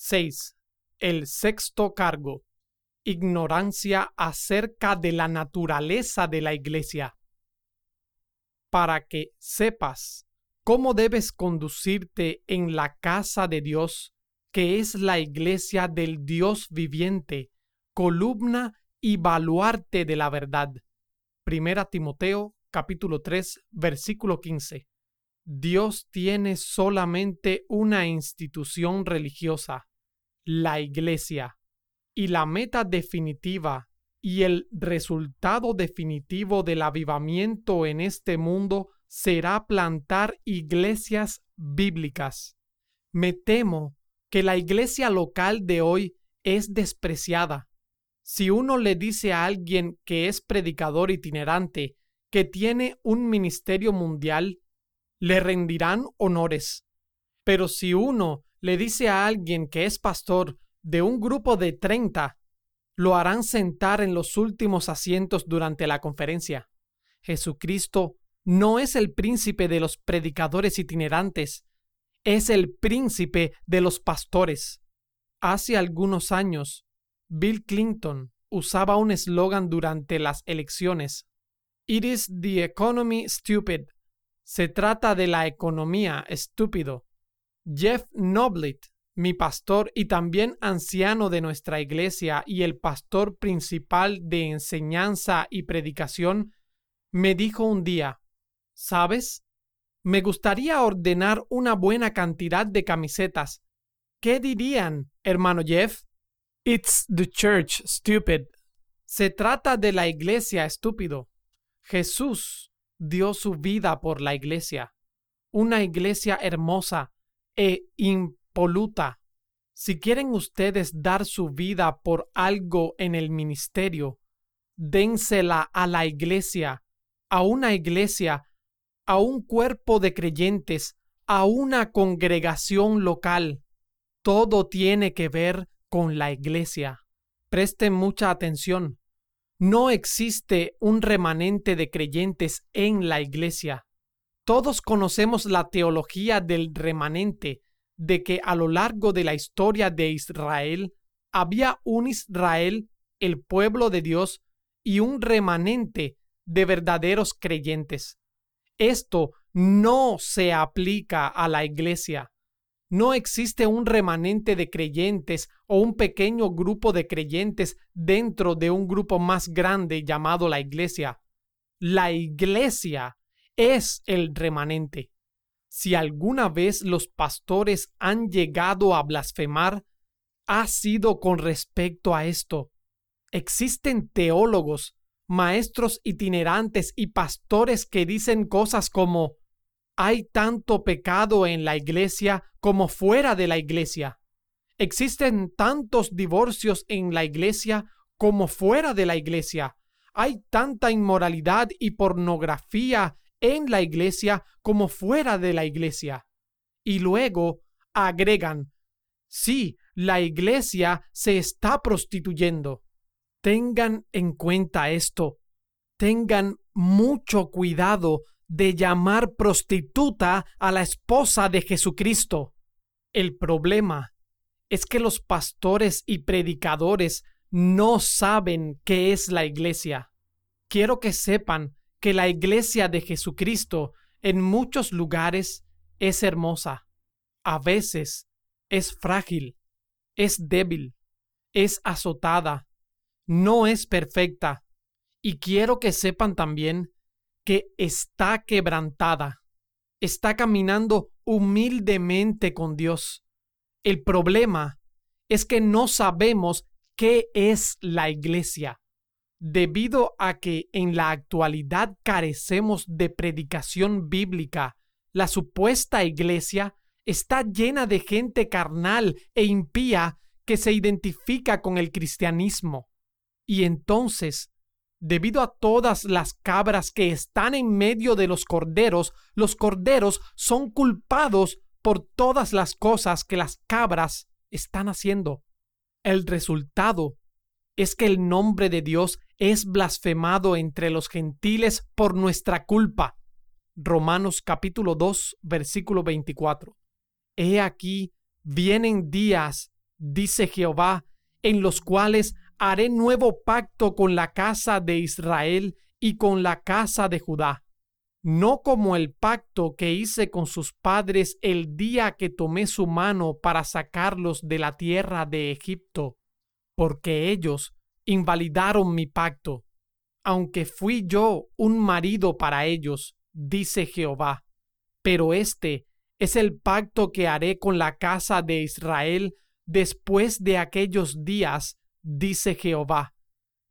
6. El sexto cargo. Ignorancia acerca de la naturaleza de la iglesia. Para que sepas cómo debes conducirte en la casa de Dios, que es la iglesia del Dios viviente, columna y baluarte de la verdad. Primera Timoteo capítulo 3 versículo 15. Dios tiene solamente una institución religiosa, la iglesia, y la meta definitiva y el resultado definitivo del avivamiento en este mundo será plantar iglesias bíblicas. Me temo que la iglesia local de hoy es despreciada. Si uno le dice a alguien que es predicador itinerante, que tiene un ministerio mundial, le rendirán honores. Pero si uno le dice a alguien que es pastor de un grupo de treinta, lo harán sentar en los últimos asientos durante la conferencia. Jesucristo no es el príncipe de los predicadores itinerantes, es el príncipe de los pastores. Hace algunos años, Bill Clinton usaba un eslogan durante las elecciones. It is the economy stupid. Se trata de la economía estúpido. Jeff Noblit, mi pastor y también anciano de nuestra iglesia y el pastor principal de enseñanza y predicación, me dijo un día, ¿sabes? Me gustaría ordenar una buena cantidad de camisetas. ¿Qué dirían, hermano Jeff? It's the church, stupid. Se trata de la iglesia, estúpido. Jesús dio su vida por la iglesia, una iglesia hermosa e impoluta. Si quieren ustedes dar su vida por algo en el ministerio, dénsela a la iglesia, a una iglesia a un cuerpo de creyentes, a una congregación local. Todo tiene que ver con la iglesia. Presten mucha atención. No existe un remanente de creyentes en la iglesia. Todos conocemos la teología del remanente, de que a lo largo de la historia de Israel había un Israel, el pueblo de Dios, y un remanente de verdaderos creyentes. Esto no se aplica a la iglesia. No existe un remanente de creyentes o un pequeño grupo de creyentes dentro de un grupo más grande llamado la iglesia. La iglesia es el remanente. Si alguna vez los pastores han llegado a blasfemar, ha sido con respecto a esto. Existen teólogos maestros itinerantes y pastores que dicen cosas como hay tanto pecado en la iglesia como fuera de la iglesia. Existen tantos divorcios en la iglesia como fuera de la iglesia. Hay tanta inmoralidad y pornografía en la iglesia como fuera de la iglesia. Y luego agregan, sí, la iglesia se está prostituyendo. Tengan en cuenta esto. Tengan mucho cuidado de llamar prostituta a la esposa de Jesucristo. El problema es que los pastores y predicadores no saben qué es la iglesia. Quiero que sepan que la iglesia de Jesucristo en muchos lugares es hermosa, a veces es frágil, es débil, es azotada, no es perfecta y quiero que sepan también que está quebrantada, está caminando humildemente con Dios. El problema es que no sabemos qué es la iglesia. Debido a que en la actualidad carecemos de predicación bíblica, la supuesta iglesia está llena de gente carnal e impía que se identifica con el cristianismo. Y entonces, debido a todas las cabras que están en medio de los corderos, los corderos son culpados por todas las cosas que las cabras están haciendo. El resultado es que el nombre de Dios es blasfemado entre los gentiles por nuestra culpa. Romanos capítulo 2, versículo 24. He aquí, vienen días dice Jehová, en los cuales haré nuevo pacto con la casa de Israel y con la casa de Judá, no como el pacto que hice con sus padres el día que tomé su mano para sacarlos de la tierra de Egipto, porque ellos invalidaron mi pacto, aunque fui yo un marido para ellos, dice Jehová. Pero este es el pacto que haré con la casa de Israel después de aquellos días, dice Jehová.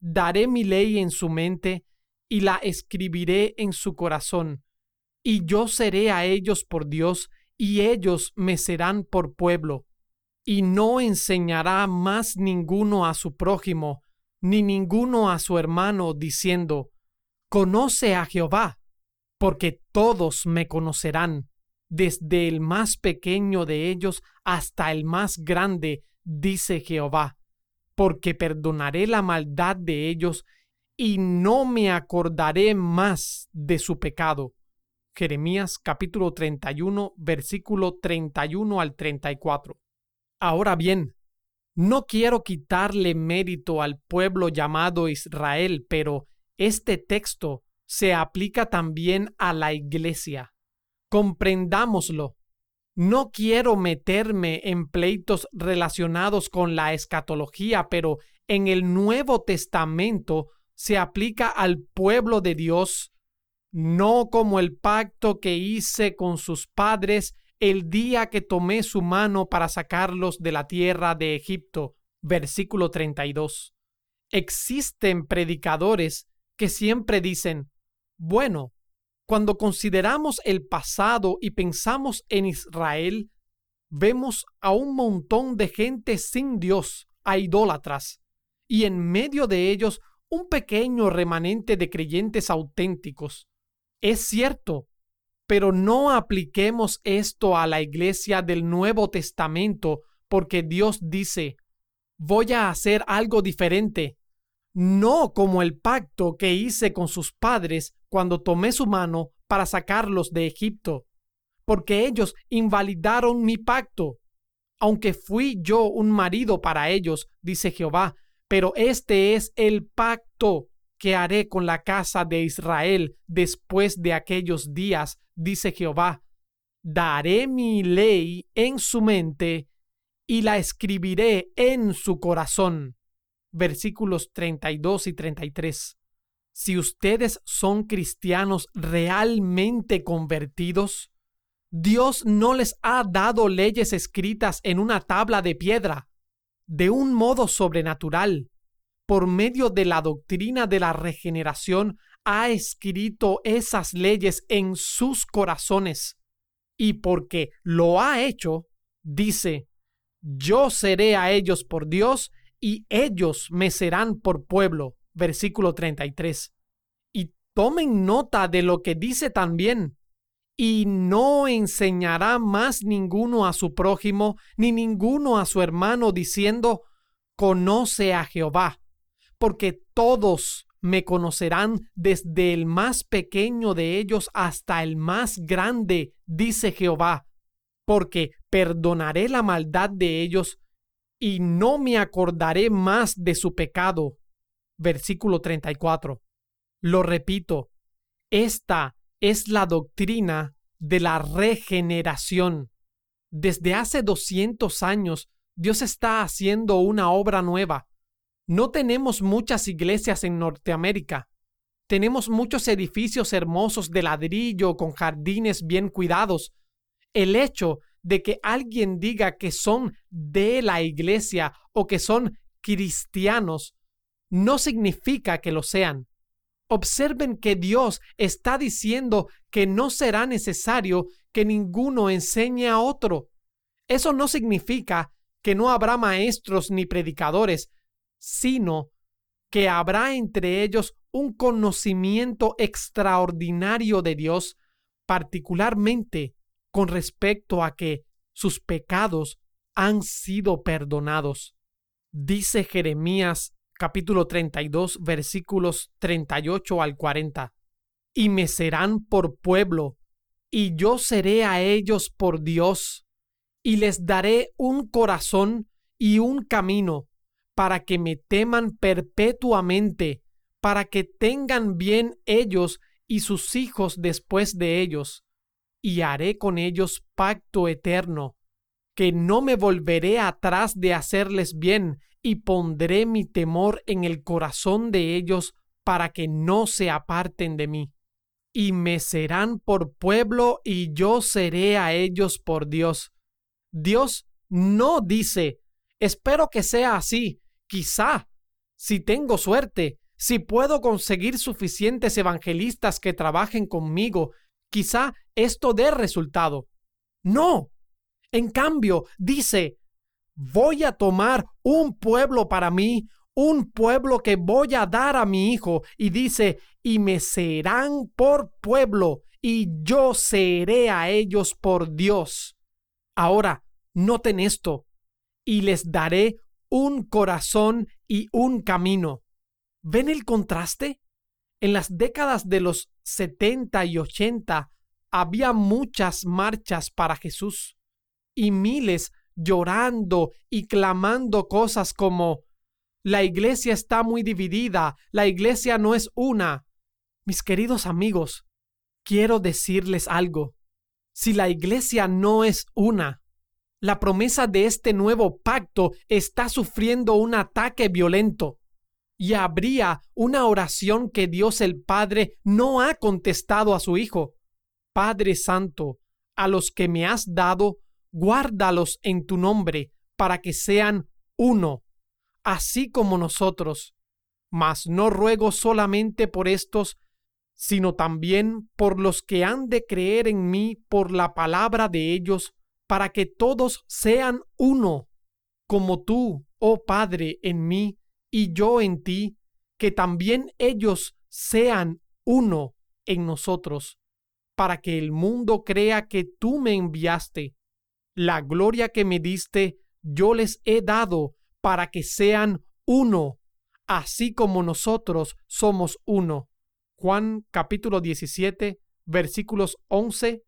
Daré mi ley en su mente y la escribiré en su corazón, y yo seré a ellos por Dios, y ellos me serán por pueblo. Y no enseñará más ninguno a su prójimo, ni ninguno a su hermano, diciendo, Conoce a Jehová, porque todos me conocerán, desde el más pequeño de ellos hasta el más grande, dice Jehová, porque perdonaré la maldad de ellos y no me acordaré más de su pecado. Jeremías capítulo 31, versículo 31 al 34. Ahora bien, no quiero quitarle mérito al pueblo llamado Israel, pero este texto se aplica también a la iglesia. Comprendámoslo. No quiero meterme en pleitos relacionados con la escatología, pero en el Nuevo Testamento se aplica al pueblo de Dios, no como el pacto que hice con sus padres el día que tomé su mano para sacarlos de la tierra de Egipto. Versículo 32. Existen predicadores que siempre dicen, bueno, cuando consideramos el pasado y pensamos en Israel, vemos a un montón de gente sin Dios, a idólatras, y en medio de ellos un pequeño remanente de creyentes auténticos. Es cierto, pero no apliquemos esto a la iglesia del Nuevo Testamento porque Dios dice, voy a hacer algo diferente, no como el pacto que hice con sus padres cuando tomé su mano para sacarlos de Egipto, porque ellos invalidaron mi pacto. Aunque fui yo un marido para ellos, dice Jehová, pero este es el pacto que haré con la casa de Israel después de aquellos días, dice Jehová. Daré mi ley en su mente y la escribiré en su corazón. Versículos 32 y 33. Si ustedes son cristianos realmente convertidos, Dios no les ha dado leyes escritas en una tabla de piedra de un modo sobrenatural, por medio de la doctrina de la regeneración, ha escrito esas leyes en sus corazones. Y porque lo ha hecho, dice, yo seré a ellos por Dios y ellos me serán por pueblo. Versículo 33. Y tomen nota de lo que dice también y no enseñará más ninguno a su prójimo, ni ninguno a su hermano, diciendo, conoce a Jehová, porque todos me conocerán desde el más pequeño de ellos hasta el más grande, dice Jehová, porque perdonaré la maldad de ellos y no me acordaré más de su pecado. Versículo 34. Lo repito, esta es la doctrina de la regeneración. Desde hace 200 años, Dios está haciendo una obra nueva. No tenemos muchas iglesias en Norteamérica. Tenemos muchos edificios hermosos de ladrillo con jardines bien cuidados. El hecho de que alguien diga que son de la iglesia o que son cristianos no significa que lo sean. Observen que Dios está diciendo que no será necesario que ninguno enseñe a otro. Eso no significa que no habrá maestros ni predicadores, sino que habrá entre ellos un conocimiento extraordinario de Dios, particularmente con respecto a que sus pecados han sido perdonados. Dice Jeremías capítulo 32, versículos 38 al 40. Y me serán por pueblo, y yo seré a ellos por Dios, y les daré un corazón, y un camino, para que me teman perpetuamente, para que tengan bien ellos y sus hijos después de ellos, y haré con ellos pacto eterno, que no me volveré atrás de hacerles bien, y pondré mi temor en el corazón de ellos para que no se aparten de mí. Y me serán por pueblo y yo seré a ellos por Dios. Dios no dice, espero que sea así, quizá, si tengo suerte, si puedo conseguir suficientes evangelistas que trabajen conmigo, quizá esto dé resultado. No. En cambio, dice, voy a tomar un pueblo para mí, un pueblo que voy a dar a mi hijo, y dice, y me serán por pueblo, y yo seré a ellos por Dios. Ahora, noten esto, y les daré un corazón y un camino. ¿Ven el contraste? En las décadas de los 70 y 80 había muchas marchas para Jesús y miles llorando y clamando cosas como la iglesia está muy dividida, la iglesia no es una. Mis queridos amigos, quiero decirles algo. Si la iglesia no es una, la promesa de este nuevo pacto está sufriendo un ataque violento y habría una oración que Dios el Padre no ha contestado a su Hijo. Padre Santo, a los que me has dado, guárdalos en tu nombre, para que sean uno, así como nosotros. Mas no ruego solamente por estos, sino también por los que han de creer en mí por la palabra de ellos, para que todos sean uno, como tú, oh Padre, en mí y yo en ti, que también ellos sean uno en nosotros, para que el mundo crea que tú me enviaste. La gloria que me diste, yo les he dado, para que sean uno, así como nosotros somos uno. Juan capítulo 17, versículos 11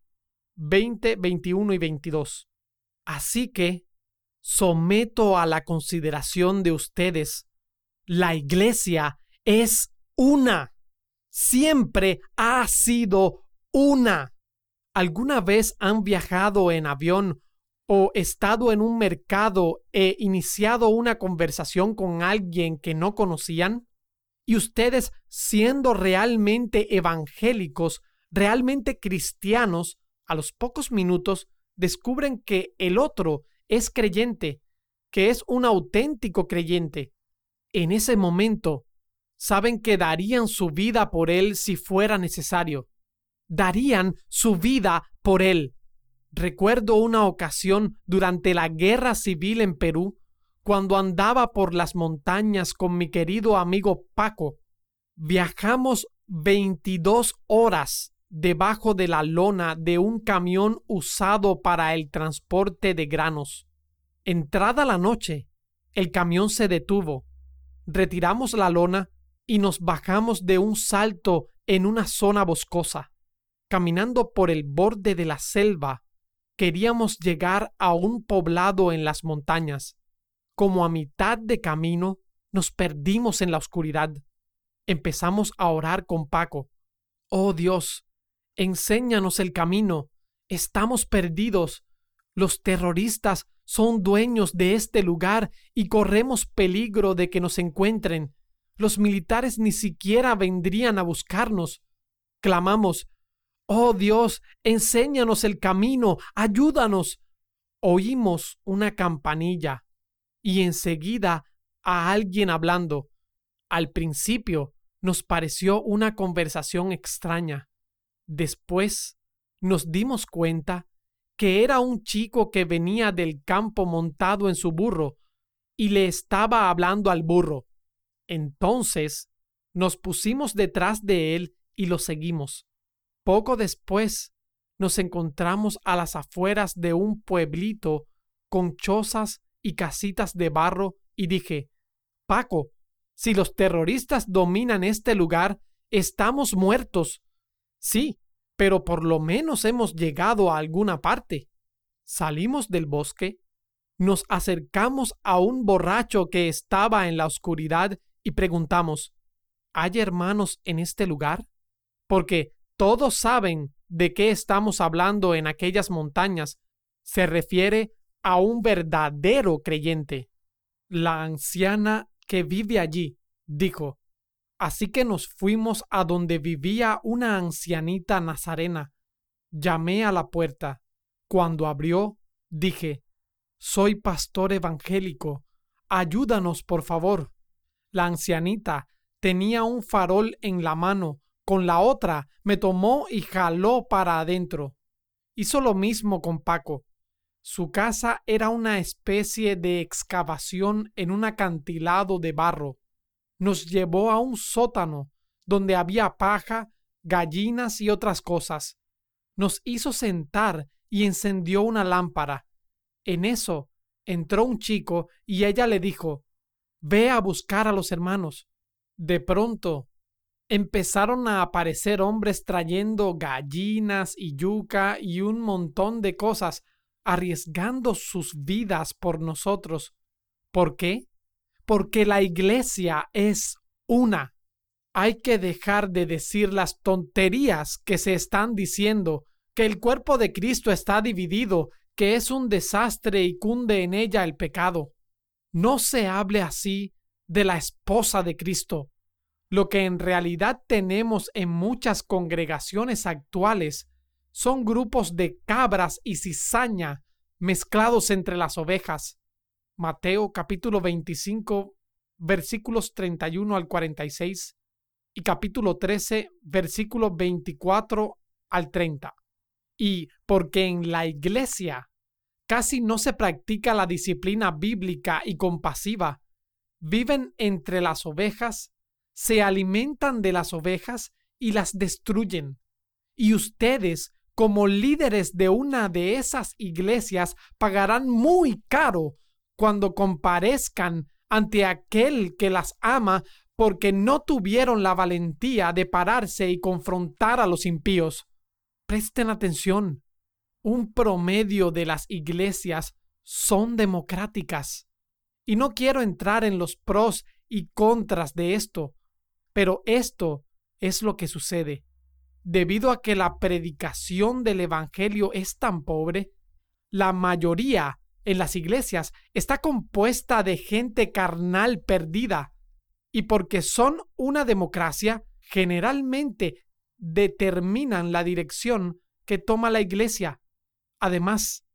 20, 21 y 22. Así que someto a la consideración de ustedes, la iglesia es una, siempre ha sido una. ¿Alguna vez han viajado en avión o estado en un mercado e iniciado una conversación con alguien que no conocían? Y ustedes, siendo realmente evangélicos, realmente cristianos, a los pocos minutos descubren que el otro es creyente, que es un auténtico creyente. En ese momento, saben que darían su vida por él si fuera necesario. Darían su vida por él. Recuerdo una ocasión durante la guerra civil en Perú, cuando andaba por las montañas con mi querido amigo Paco. Viajamos 22 horas debajo de la lona de un camión usado para el transporte de granos. Entrada la noche, el camión se detuvo. Retiramos la lona y nos bajamos de un salto en una zona boscosa. Caminando por el borde de la selva, queríamos llegar a un poblado en las montañas. Como a mitad de camino, nos perdimos en la oscuridad. Empezamos a orar con Paco. Oh Dios, enséñanos el camino. Estamos perdidos. Los terroristas son dueños de este lugar y corremos peligro de que nos encuentren. Los militares ni siquiera vendrían a buscarnos. Clamamos, Oh Dios, enséñanos el camino, ayúdanos. Oímos una campanilla y enseguida a alguien hablando. Al principio nos pareció una conversación extraña. Después nos dimos cuenta que era un chico que venía del campo montado en su burro y le estaba hablando al burro. Entonces nos pusimos detrás de él y lo seguimos. Poco después nos encontramos a las afueras de un pueblito con chozas y casitas de barro y dije, Paco, si los terroristas dominan este lugar, estamos muertos. Sí, pero por lo menos hemos llegado a alguna parte. Salimos del bosque, nos acercamos a un borracho que estaba en la oscuridad y preguntamos, ¿hay hermanos en este lugar? Porque todos saben de qué estamos hablando en aquellas montañas. Se refiere a un verdadero creyente. La anciana que vive allí dijo, Así que nos fuimos a donde vivía una ancianita nazarena. Llamé a la puerta. Cuando abrió, dije, Soy pastor evangélico. Ayúdanos, por favor. La ancianita tenía un farol en la mano, con la otra me tomó y jaló para adentro. Hizo lo mismo con Paco. Su casa era una especie de excavación en un acantilado de barro. Nos llevó a un sótano donde había paja, gallinas y otras cosas. Nos hizo sentar y encendió una lámpara. En eso entró un chico y ella le dijo Ve a buscar a los hermanos. De pronto empezaron a aparecer hombres trayendo gallinas y yuca y un montón de cosas, arriesgando sus vidas por nosotros. ¿Por qué? Porque la iglesia es una. Hay que dejar de decir las tonterías que se están diciendo, que el cuerpo de Cristo está dividido, que es un desastre y cunde en ella el pecado. No se hable así de la esposa de Cristo. Lo que en realidad tenemos en muchas congregaciones actuales son grupos de cabras y cizaña mezclados entre las ovejas. Mateo capítulo 25 versículos 31 al 46 y capítulo 13 versículos 24 al 30. Y porque en la iglesia casi no se practica la disciplina bíblica y compasiva. Viven entre las ovejas, se alimentan de las ovejas y las destruyen. Y ustedes, como líderes de una de esas iglesias, pagarán muy caro cuando comparezcan ante aquel que las ama porque no tuvieron la valentía de pararse y confrontar a los impíos. Presten atención un promedio de las iglesias son democráticas. Y no quiero entrar en los pros y contras de esto, pero esto es lo que sucede. Debido a que la predicación del Evangelio es tan pobre, la mayoría en las iglesias está compuesta de gente carnal perdida, y porque son una democracia, generalmente determinan la dirección que toma la iglesia. Además,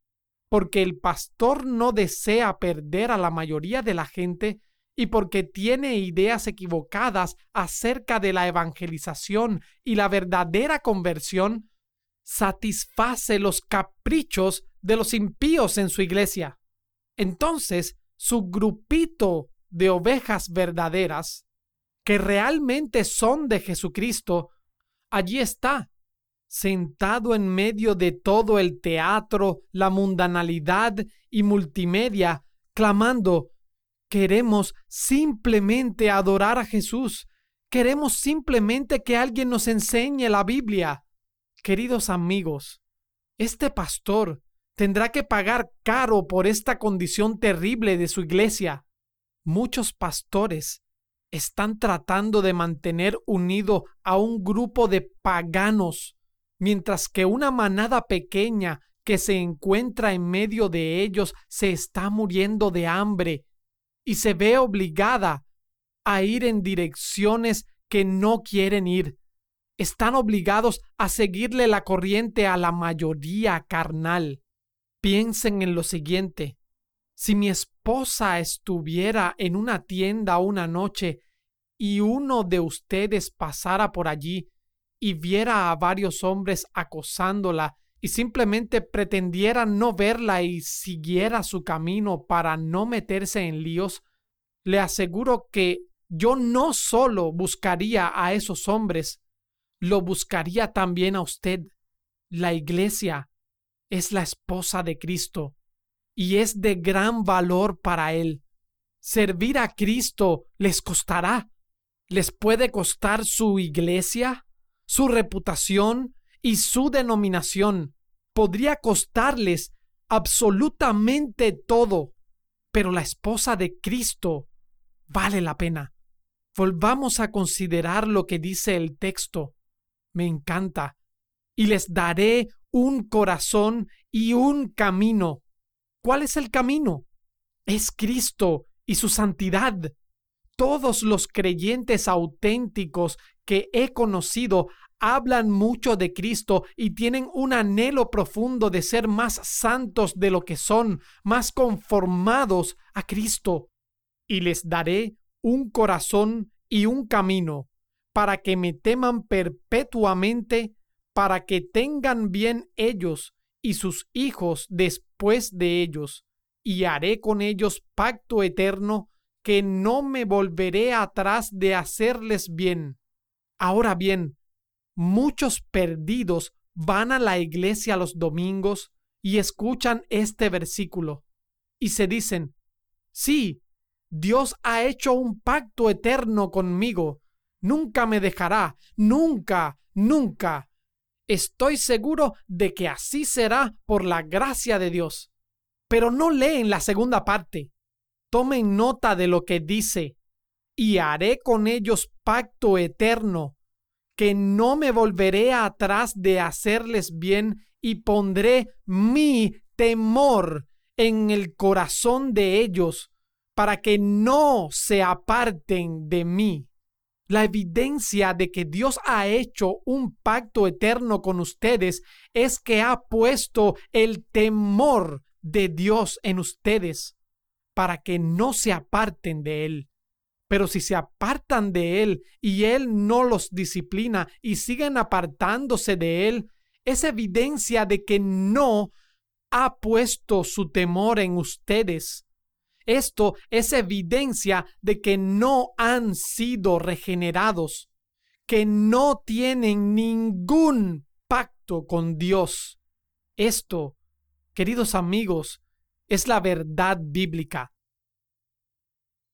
porque el pastor no desea perder a la mayoría de la gente y porque tiene ideas equivocadas acerca de la evangelización y la verdadera conversión, satisface los caprichos de los impíos en su iglesia. Entonces, su grupito de ovejas verdaderas, que realmente son de Jesucristo, allí está, sentado en medio de todo el teatro, la mundanalidad y multimedia, clamando, queremos simplemente adorar a Jesús, queremos simplemente que alguien nos enseñe la Biblia. Queridos amigos, este pastor tendrá que pagar caro por esta condición terrible de su iglesia. Muchos pastores están tratando de mantener unido a un grupo de paganos mientras que una manada pequeña que se encuentra en medio de ellos se está muriendo de hambre y se ve obligada a ir en direcciones que no quieren ir. Están obligados a seguirle la corriente a la mayoría carnal. Piensen en lo siguiente. Si mi esposa estuviera en una tienda una noche y uno de ustedes pasara por allí y viera a varios hombres acosándola y simplemente pretendiera no verla y siguiera su camino para no meterse en líos, le aseguro que yo no solo buscaría a esos hombres, lo buscaría también a usted. La iglesia es la esposa de Cristo y es de gran valor para él. Servir a Cristo les costará. ¿Les puede costar su iglesia? su reputación y su denominación. Podría costarles absolutamente todo. pero la esposa de Cristo vale la pena. Volvamos a considerar lo que dice el texto. Me encanta. Y les daré un corazón y un camino. ¿Cuál es el camino? Es Cristo y su santidad. Todos los creyentes auténticos que he conocido hablan mucho de Cristo y tienen un anhelo profundo de ser más santos de lo que son, más conformados a Cristo. Y les daré un corazón y un camino, para que me teman perpetuamente, para que tengan bien ellos y sus hijos después de ellos, y haré con ellos pacto eterno, que no me volveré atrás de hacerles bien. Ahora bien, muchos perdidos van a la iglesia los domingos y escuchan este versículo y se dicen, sí, Dios ha hecho un pacto eterno conmigo, nunca me dejará, nunca, nunca. Estoy seguro de que así será por la gracia de Dios. Pero no leen la segunda parte. Tomen nota de lo que dice, y haré con ellos pacto eterno que no me volveré atrás de hacerles bien y pondré mi temor en el corazón de ellos para que no se aparten de mí. La evidencia de que Dios ha hecho un pacto eterno con ustedes es que ha puesto el temor de Dios en ustedes para que no se aparten de Él. Pero si se apartan de Él y Él no los disciplina y siguen apartándose de Él, es evidencia de que no ha puesto su temor en ustedes. Esto es evidencia de que no han sido regenerados, que no tienen ningún pacto con Dios. Esto, queridos amigos, es la verdad bíblica